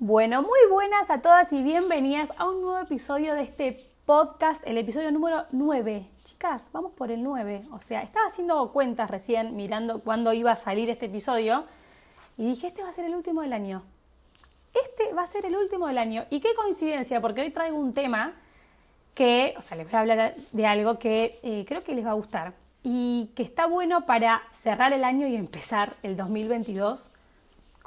Bueno, muy buenas a todas y bienvenidas a un nuevo episodio de este podcast, el episodio número 9. Chicas, vamos por el 9. O sea, estaba haciendo cuentas recién, mirando cuándo iba a salir este episodio, y dije, este va a ser el último del año. Este va a ser el último del año. Y qué coincidencia, porque hoy traigo un tema que, o sea, les voy a hablar de algo que eh, creo que les va a gustar y que está bueno para cerrar el año y empezar el 2022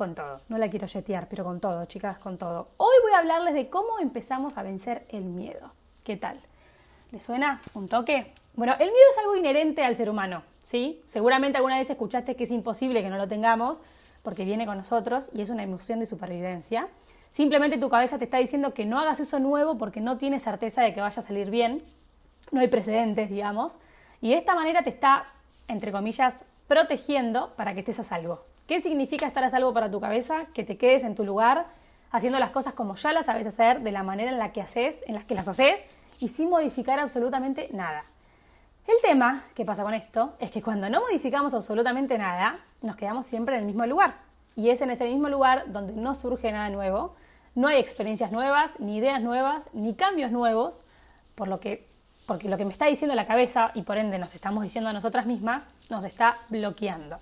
con todo. No la quiero jetear, pero con todo, chicas, con todo. Hoy voy a hablarles de cómo empezamos a vencer el miedo. ¿Qué tal? ¿Les suena un toque? Bueno, el miedo es algo inherente al ser humano, ¿sí? Seguramente alguna vez escuchaste que es imposible que no lo tengamos, porque viene con nosotros y es una emoción de supervivencia. Simplemente tu cabeza te está diciendo que no hagas eso nuevo porque no tienes certeza de que vaya a salir bien. No hay precedentes, digamos. Y de esta manera te está, entre comillas, protegiendo para que estés a salvo. ¿Qué significa estar a salvo para tu cabeza? Que te quedes en tu lugar haciendo las cosas como ya las sabes hacer, de la manera en la que haces, en las que las haces y sin modificar absolutamente nada. El tema que pasa con esto es que cuando no modificamos absolutamente nada, nos quedamos siempre en el mismo lugar. Y es en ese mismo lugar donde no surge nada nuevo, no hay experiencias nuevas, ni ideas nuevas, ni cambios nuevos, por lo que, porque lo que me está diciendo la cabeza y por ende nos estamos diciendo a nosotras mismas, nos está bloqueando.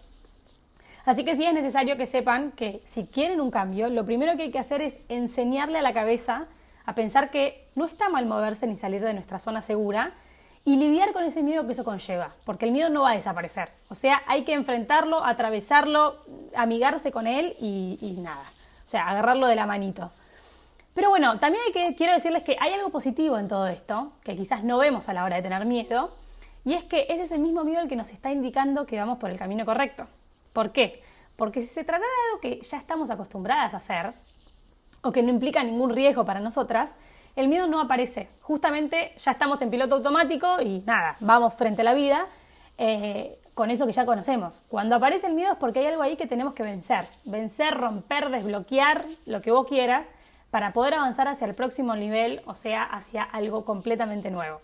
Así que sí es necesario que sepan que si quieren un cambio, lo primero que hay que hacer es enseñarle a la cabeza a pensar que no está mal moverse ni salir de nuestra zona segura y lidiar con ese miedo que eso conlleva, porque el miedo no va a desaparecer. O sea, hay que enfrentarlo, atravesarlo, amigarse con él y, nada. O sea, agarrarlo de la manito. Pero bueno, también hay que, quiero decirles que hay algo positivo en todo esto, que quizás no vemos a la hora de tener miedo, y es que es ese mismo miedo el que nos está indicando que vamos por el camino correcto. ¿Por qué? Porque si se trata de algo que ya estamos acostumbradas a hacer, o que no implica ningún riesgo para nosotras, el miedo no aparece. Justamente ya estamos en piloto automático y nada, vamos frente a la vida eh, con eso que ya conocemos. Cuando aparece el miedo es porque hay algo ahí que tenemos que vencer. Vencer, romper, desbloquear, lo que vos quieras, para poder avanzar hacia el próximo nivel, o sea, hacia algo completamente nuevo.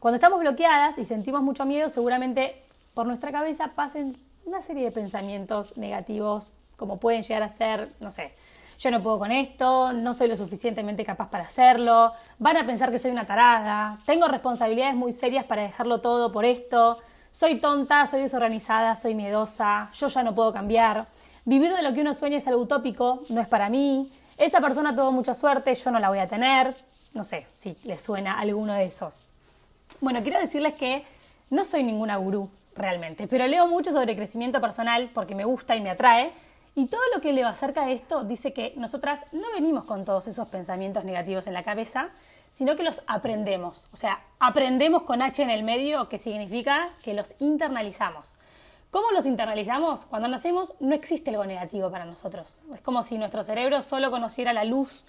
Cuando estamos bloqueadas y sentimos mucho miedo, seguramente por nuestra cabeza pasen una serie de pensamientos negativos, como pueden llegar a ser, no sé, yo no puedo con esto, no soy lo suficientemente capaz para hacerlo, van a pensar que soy una tarada, tengo responsabilidades muy serias para dejarlo todo por esto, soy tonta, soy desorganizada, soy miedosa, yo ya no puedo cambiar, vivir de lo que uno sueña es algo utópico, no es para mí, esa persona tuvo mucha suerte, yo no la voy a tener, no sé si les suena alguno de esos. Bueno, quiero decirles que no soy ninguna gurú, realmente. Pero leo mucho sobre crecimiento personal porque me gusta y me atrae. Y todo lo que leo acerca de esto dice que nosotras no venimos con todos esos pensamientos negativos en la cabeza, sino que los aprendemos. O sea, aprendemos con H en el medio, que significa que los internalizamos. ¿Cómo los internalizamos? Cuando nacemos no existe algo negativo para nosotros. Es como si nuestro cerebro solo conociera la luz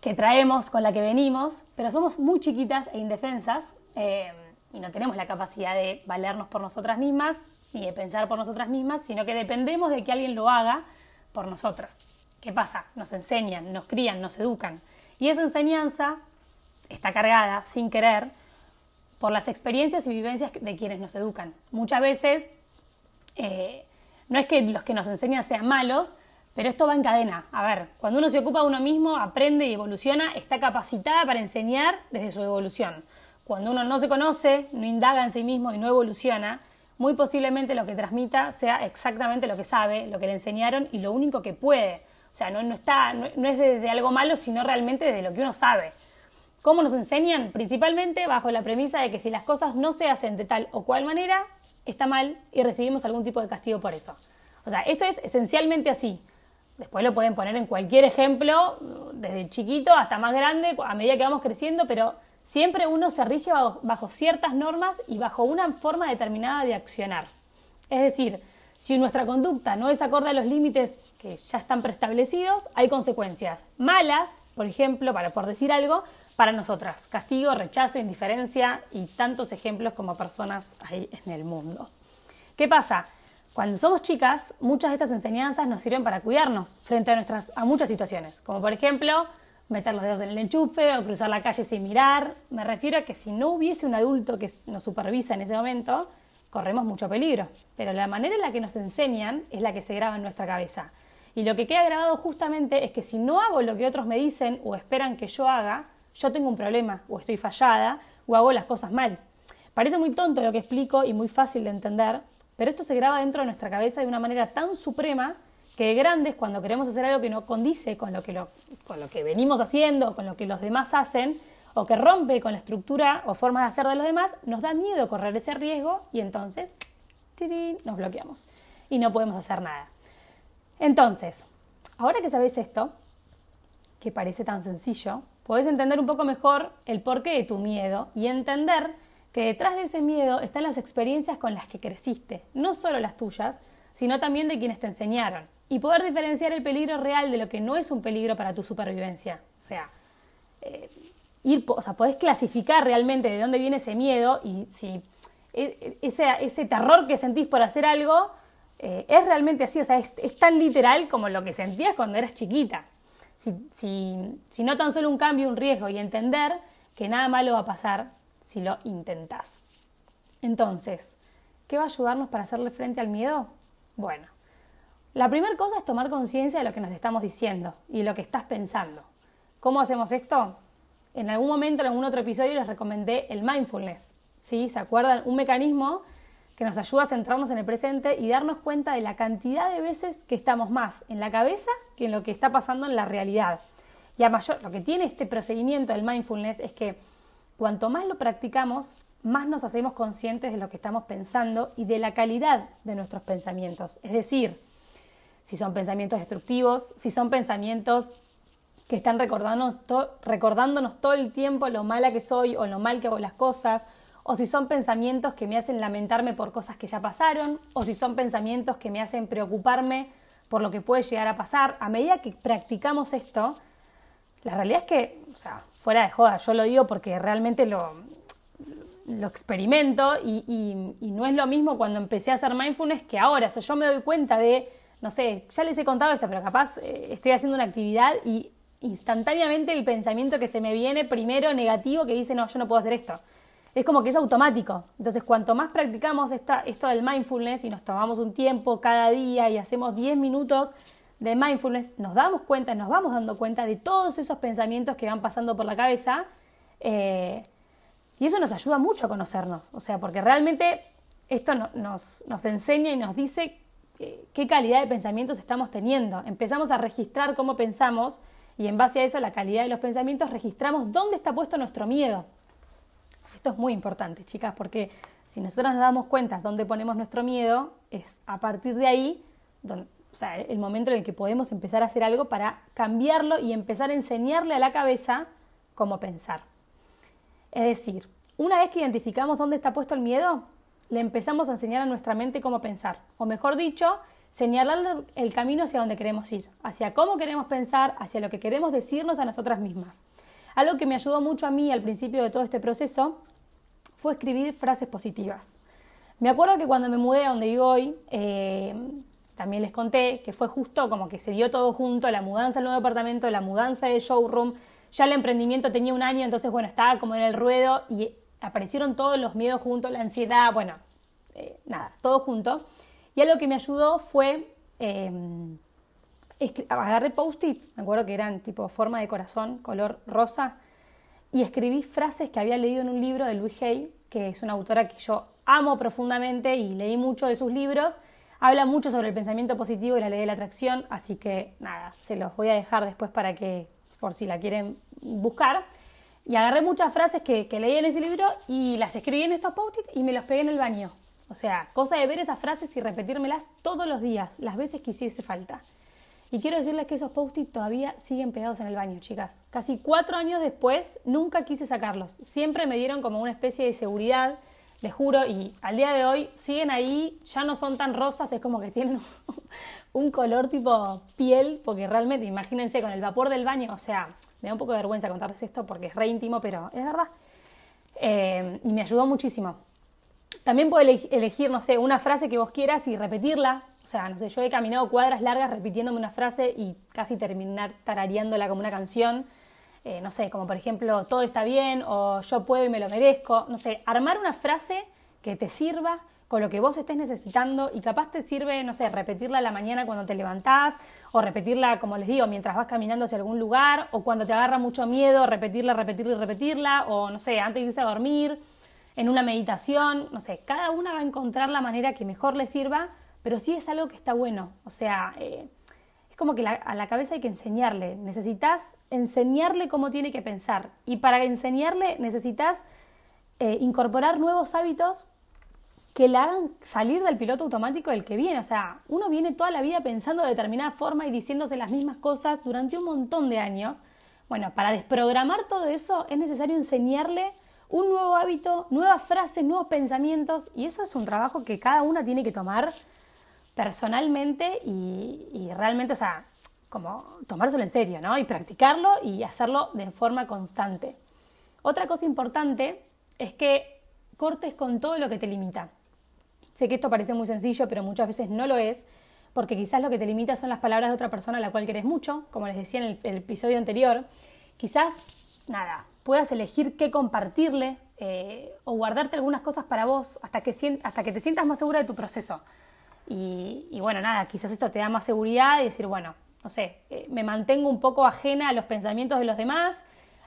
que traemos, con la que venimos, pero somos muy chiquitas e indefensas. Eh, y no tenemos la capacidad de valernos por nosotras mismas ni de pensar por nosotras mismas, sino que dependemos de que alguien lo haga por nosotras. ¿Qué pasa? Nos enseñan, nos crían, nos educan. Y esa enseñanza está cargada, sin querer, por las experiencias y vivencias de quienes nos educan. Muchas veces eh, no es que los que nos enseñan sean malos, pero esto va en cadena. A ver, cuando uno se ocupa de uno mismo, aprende y evoluciona, está capacitada para enseñar desde su evolución. Cuando uno no se conoce, no indaga en sí mismo y no evoluciona, muy posiblemente lo que transmita sea exactamente lo que sabe, lo que le enseñaron y lo único que puede. O sea, no, está, no, es de, algo malo, sino realmente de lo que uno sabe. ¿Cómo nos enseñan? Principalmente bajo la premisa de que si las cosas no se hacen de tal o cual manera, está mal y recibimos algún tipo de castigo por eso. O sea, esto es esencialmente así. Después lo pueden poner en cualquier ejemplo, desde chiquito hasta más grande, a medida que vamos creciendo, pero Siempre uno se rige bajo, ciertas normas y bajo una forma determinada de accionar. Es decir, Si nuestra conducta no es acorde a los límites que ya están preestablecidos, hay consecuencias malas, por ejemplo, para por decir algo, para nosotras. Castigo, rechazo, indiferencia y tantos ejemplos como personas hay en el mundo. ¿Qué pasa? Cuando somos chicas, muchas de estas enseñanzas nos sirven para cuidarnos frente a, nuestras, a muchas situaciones, como por ejemplo meter los dedos en el enchufe o cruzar la calle sin mirar. Me refiero a que si no hubiese un adulto que nos supervisa en ese momento, corremos mucho peligro. Pero la manera en la que nos enseñan es la que se graba en nuestra cabeza. Y lo que queda grabado justamente es que si no hago lo que otros me dicen o esperan que yo haga, yo tengo un problema o estoy fallada o hago las cosas mal. Parece muy tonto lo que explico y muy fácil de entender, pero esto se graba dentro de nuestra cabeza de una manera tan suprema que de grandes, cuando queremos hacer algo que no condice con lo que, con lo que venimos haciendo, con lo que los demás hacen, o que rompe con la estructura o forma de hacer de los demás, nos da miedo correr ese riesgo y entonces nos bloqueamos y no podemos hacer nada. Entonces, ahora que sabéis esto, que parece tan sencillo, podés entender un poco mejor el porqué de tu miedo y entender que detrás de ese miedo están las experiencias con las que creciste, no solo las tuyas, sino también de quienes te enseñaron, y poder diferenciar el peligro real de lo que no es un peligro para tu supervivencia. O sea, eh, ir, o sea, podés clasificar realmente de dónde viene ese miedo y si e, ese, ese terror que sentís por hacer algo eh, es realmente así, o sea, es, tan literal como lo que sentías cuando eras chiquita. Si, si, si no tan solo un cambio, un riesgo y entender que nada malo va a pasar si lo intentás. Entonces, ¿qué va a ayudarnos para hacerle frente al miedo? Bueno, la primera cosa es tomar conciencia de lo que nos estamos diciendo y lo que estás pensando. ¿Cómo hacemos esto? En algún momento, en algún otro episodio, les recomendé el mindfulness. ¿sí? ¿Se acuerdan? Un mecanismo que nos ayuda a centrarnos en el presente y darnos cuenta de la cantidad de veces que estamos más en la cabeza que en lo que está pasando en la realidad. Y a mayor, lo que tiene este procedimiento del mindfulness es que cuanto más lo practicamos, más nos hacemos conscientes de lo que estamos pensando y de la calidad de nuestros pensamientos. Es decir, si son pensamientos destructivos, si son pensamientos que están recordándonos, recordándonos todo el tiempo lo mala que soy o lo mal que hago las cosas, o si son pensamientos que me hacen lamentarme por cosas que ya pasaron, o si son pensamientos que me hacen preocuparme por lo que puede llegar a pasar. A medida que practicamos esto, la realidad es que, o sea, fuera de joda, yo lo digo porque realmente lo, lo experimento y, no es lo mismo cuando empecé a hacer mindfulness que ahora. O sea, yo me doy cuenta de, no sé, ya les he contado esto, pero capaz eh, estoy haciendo una actividad y instantáneamente el pensamiento que se me viene primero negativo que dice, no, yo no puedo hacer esto. Es como que es automático. Entonces, cuanto más practicamos esta, esto del mindfulness y nos tomamos un tiempo cada día y hacemos 10 minutos de mindfulness, nos damos cuenta, nos vamos dando cuenta de todos esos pensamientos que van pasando por la cabeza. Eh, y eso nos ayuda mucho a conocernos, o sea, porque realmente esto nos, nos, enseña y nos dice qué calidad de pensamientos estamos teniendo. Empezamos a registrar cómo pensamos y en base a eso, la calidad de los pensamientos, registramos dónde está puesto nuestro miedo. Esto es muy importante, chicas, porque si nosotros nos damos cuenta dónde ponemos nuestro miedo, es a partir de ahí el momento en el que podemos empezar a hacer algo para cambiarlo y empezar a enseñarle a la cabeza cómo pensar. Es decir, una vez que identificamos dónde está puesto el miedo, le empezamos a enseñar a nuestra mente cómo pensar. O mejor dicho, señalarle el camino hacia donde queremos ir, hacia cómo queremos pensar, hacia lo que queremos decirnos a nosotras mismas. Algo que me ayudó mucho a mí al principio de todo este proceso fue escribir frases positivas. Me acuerdo que cuando me mudé a donde vivo hoy, eh, también les conté que fue justo como que se dio todo junto, la mudanza al nuevo departamento, la mudanza de showroom, ya el emprendimiento tenía un año, entonces bueno, estaba como en el ruedo y aparecieron todos los miedos juntos, la ansiedad, bueno, eh, nada, todo junto. Y algo que me ayudó fue, eh, agarré post-it, me acuerdo que eran tipo forma de corazón, color rosa, y escribí frases que había leído en un libro de Louise Hay, que es una autora que yo amo profundamente y leí mucho de sus libros. Habla mucho sobre el pensamiento positivo y la ley de la atracción, así que nada, se los voy a dejar después para que por si la quieren buscar. Y agarré muchas frases que, leí en ese libro y las escribí en estos post y me los pegué en el baño. O sea, cosa de ver esas frases y repetírmelas todos los días, las veces que hiciese falta. Y quiero decirles que esos post-it todavía siguen pegados en el baño, chicas. Casi cuatro años después, nunca quise sacarlos. Siempre me dieron como una especie de seguridad les juro, y al día de hoy siguen ahí, ya no son tan rosas, es como que tienen un color tipo piel, porque realmente, imagínense, con el vapor del baño, o sea, me da un poco de vergüenza contarles esto porque es re íntimo, pero es verdad. Eh, y me ayudó muchísimo. También puedes elegir, no sé, una frase que vos quieras y repetirla. O sea, no sé, yo he caminado cuadras largas repitiéndome una frase y casi terminar tarareándola como una canción. Eh, no sé, como por ejemplo, todo está bien o yo puedo y me lo merezco. No sé, armar una frase que te sirva con lo que vos estés necesitando y capaz te sirve, no sé, repetirla a la mañana cuando te levantás o repetirla, como les digo, mientras vas caminando hacia algún lugar o cuando te agarra mucho miedo, repetirla, repetirla y repetirla o, no sé, antes de irse a dormir, en una meditación, no sé, cada una va a encontrar la manera que mejor le sirva, pero sí es algo que está bueno, o sea, eh, es como que a la cabeza hay que enseñarle, necesitas enseñarle cómo tiene que pensar. Y para enseñarle necesitas eh, incorporar nuevos hábitos que le hagan salir del piloto automático del que viene. O sea, uno viene toda la vida pensando de determinada forma y diciéndose las mismas cosas durante un montón de años. Bueno, para desprogramar todo eso es necesario enseñarle un nuevo hábito, nuevas frases, nuevos pensamientos y eso es un trabajo que cada una tiene que tomar personalmente y realmente, o sea, como tomárselo en serio, ¿no? Y practicarlo y hacerlo de forma constante. Otra cosa importante es que cortes con todo lo que te limita. Sé que esto parece muy sencillo, pero muchas veces no lo es, porque quizás lo que te limita son las palabras de otra persona a la cual querés mucho, como les decía en el, episodio anterior. Quizás, nada, puedas elegir qué compartirle eh, o guardarte algunas cosas para vos hasta que, hasta que te sientas más segura de tu proceso. Y, bueno, nada, quizás esto te da más seguridad y decir, bueno, no sé, eh, me mantengo un poco ajena a los pensamientos de los demás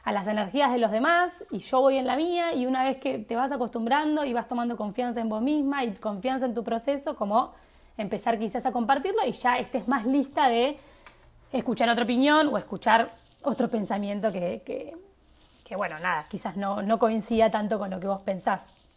a las energías de los demás y yo voy en la mía y una vez que te vas acostumbrando y vas tomando confianza en vos misma y confianza en tu proceso, como empezar quizás a compartirlo y ya estés más lista de escuchar otra opinión o escuchar otro pensamiento que, que, bueno, nada, quizás no, no, coincida tanto con lo que vos pensás.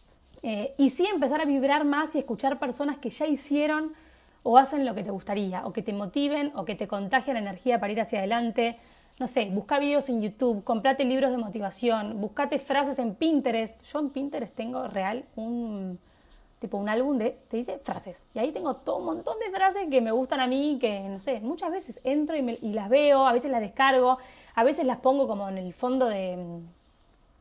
Eh, y sí empezar a vibrar más y escuchar personas que ya hicieron o hacen lo que te gustaría, o que te motiven, o que te contagien energía para ir hacia adelante, no sé, busca videos en YouTube, comprate libros de motivación, buscate frases en Pinterest. Yo en Pinterest tengo real un tipo un álbum de, te dice frases. Y ahí tengo todo un montón de frases que me gustan a mí, que no sé, muchas veces entro y, las veo, a veces las descargo, a veces las pongo como en el fondo de,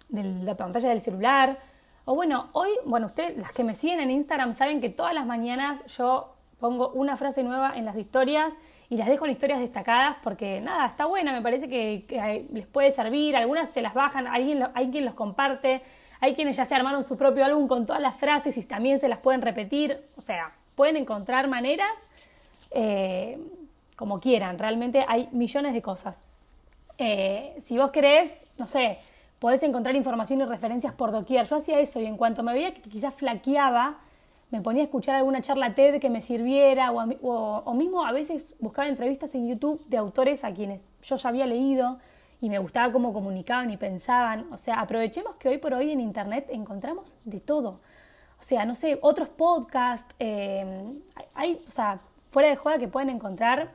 de la pantalla del celular. O bueno, hoy, bueno, ustedes, las que me siguen en Instagram, saben que todas las mañanas yo pongo una frase nueva en las historias y las dejo en historias destacadas porque nada, está buena, me parece que, les puede servir, algunas se las bajan, alguien hay quien los comparte, hay quienes ya se armaron su propio álbum con todas las frases y también se las pueden repetir, o sea, pueden encontrar maneras eh, como quieran, realmente hay millones de cosas. Eh, si vos querés, no sé, podés encontrar información y referencias por doquier. Yo hacía eso y en cuanto me veía que quizás flaqueaba, me ponía a escuchar alguna charla TED que me sirviera o, mismo a veces buscaba entrevistas en YouTube de autores a quienes yo ya había leído y me gustaba cómo comunicaban y pensaban. O sea, aprovechemos que hoy por hoy en Internet encontramos de todo. O sea, no sé, otros podcasts, eh, hay, o sea, fuera de joda que pueden encontrar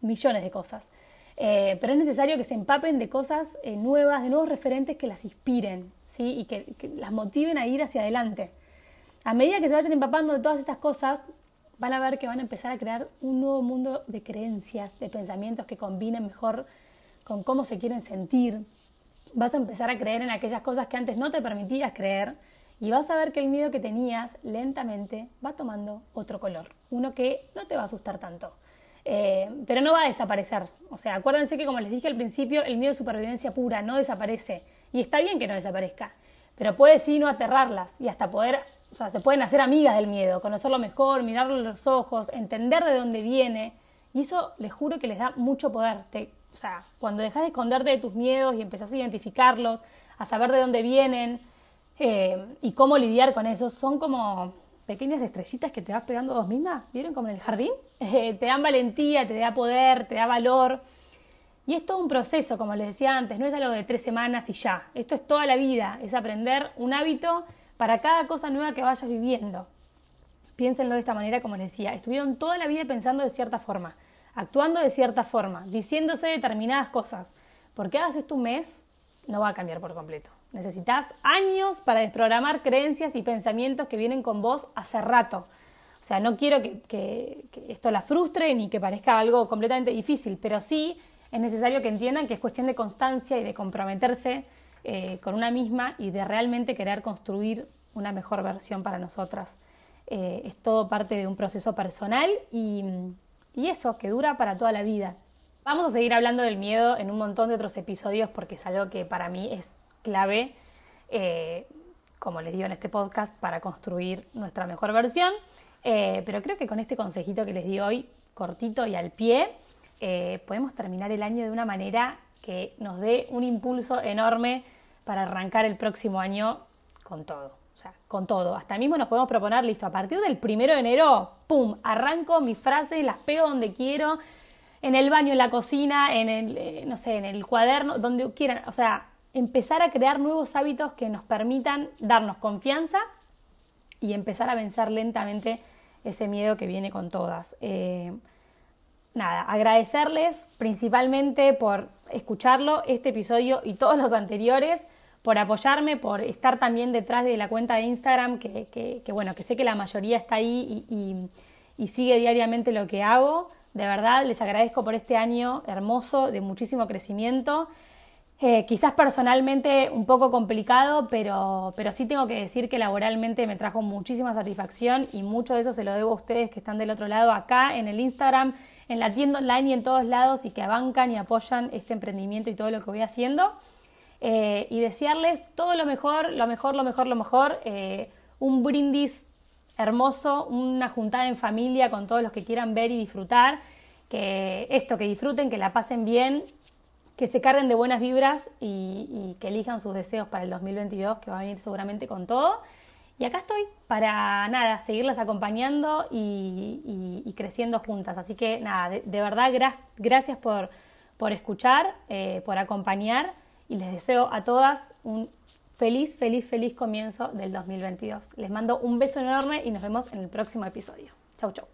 millones de cosas. Eh, pero es necesario que se empapen de cosas eh, nuevas, de nuevos referentes que las inspiren ¿sí? y que las motiven a ir hacia adelante a medida que se vayan empapando de todas estas cosas, van a ver que van a empezar a crear un nuevo mundo de creencias, de pensamientos que combinen mejor con cómo se quieren sentir. Vas a empezar a creer en aquellas cosas que antes no te permitías creer y vas a ver que el miedo que tenías lentamente va tomando otro color, uno que no te va a asustar tanto. Eh, pero no va a desaparecer. O sea, acuérdense que como les dije al principio, el miedo de supervivencia pura no desaparece. Y está bien que no desaparezca, pero puede sí no aterrarlas y hasta poder o sea, se pueden hacer amigas del miedo, conocerlo mejor, mirarlo en los ojos, entender de dónde viene. Y eso les juro que les da mucho poder. o sea, cuando dejas de esconderte de tus miedos y empezás a identificarlos, a saber de dónde vienen eh, y cómo lidiar con eso, son como pequeñas estrellitas que te vas pegando vos misma. ¿Vieron como en el jardín? Eh, te dan valentía, te da poder, te da valor. Y es todo un proceso, como les decía antes, no es algo de tres semanas y ya. Esto es toda la vida, es aprender un hábito para cada cosa nueva que vayas viviendo. Piénsenlo de esta manera, como les decía, estuvieron toda la vida pensando de cierta forma, actuando de cierta forma, diciéndose determinadas cosas. Porque hagas esto un mes, no va a cambiar por completo. Necesitas años para desprogramar creencias y pensamientos que vienen con vos hace rato. O sea, no quiero que, esto la frustre ni que parezca algo completamente difícil, pero sí es necesario que entiendan que es cuestión de constancia y de comprometerse eh, con una misma y de realmente querer construir una mejor versión para nosotras. Eh, es todo parte de un proceso personal y, eso, que dura para toda la vida. Vamos a seguir hablando del miedo en un montón de otros episodios porque es algo que para mí es clave, eh, como les digo en este podcast, para construir nuestra mejor versión. Eh, pero creo que con este consejito que les di hoy, cortito y al pie, podemos terminar el año de una manera que nos dé un impulso enorme para arrancar el próximo año con todo. O sea, con todo. Hasta mismo nos podemos proponer, listo, a partir del primero de enero, ¡pum! Arranco mis frases, las pego donde quiero, en el baño, en la cocina, en el, eh, no sé, en el cuaderno, donde quieran. O sea, empezar a crear nuevos hábitos que nos permitan darnos confianza y empezar a vencer lentamente ese miedo que viene con todas. Eh, nada, agradecerles principalmente por escucharlo, este episodio y todos los anteriores por apoyarme, por estar también detrás de la cuenta de Instagram, que, bueno, que sé que la mayoría está ahí y, sigue diariamente lo que hago. De verdad, les agradezco por este año hermoso, de muchísimo crecimiento. Eh, quizás personalmente un poco complicado, pero, pero sí tengo que decir que laboralmente me trajo muchísima satisfacción y mucho de eso se lo debo a ustedes que están del otro lado acá en el Instagram, en la tienda online y en todos lados y que abancan y apoyan este emprendimiento y todo lo que voy haciendo. Eh, y desearles todo lo mejor, lo mejor, lo mejor, lo mejor, eh, un brindis hermoso, una juntada en familia con todos los que quieran ver y disfrutar, que esto, que disfruten, que la pasen bien, que se carguen de buenas vibras y, que elijan sus deseos para el 2022, que va a venir seguramente con todo. Y acá estoy para nada, seguirlas acompañando y, creciendo juntas. Así que nada, de, verdad, gracias por, escuchar, eh, por acompañar y les deseo a todas un feliz, feliz, feliz comienzo del 2022. Les mando un beso enorme y nos vemos en el próximo episodio. Chau, chau.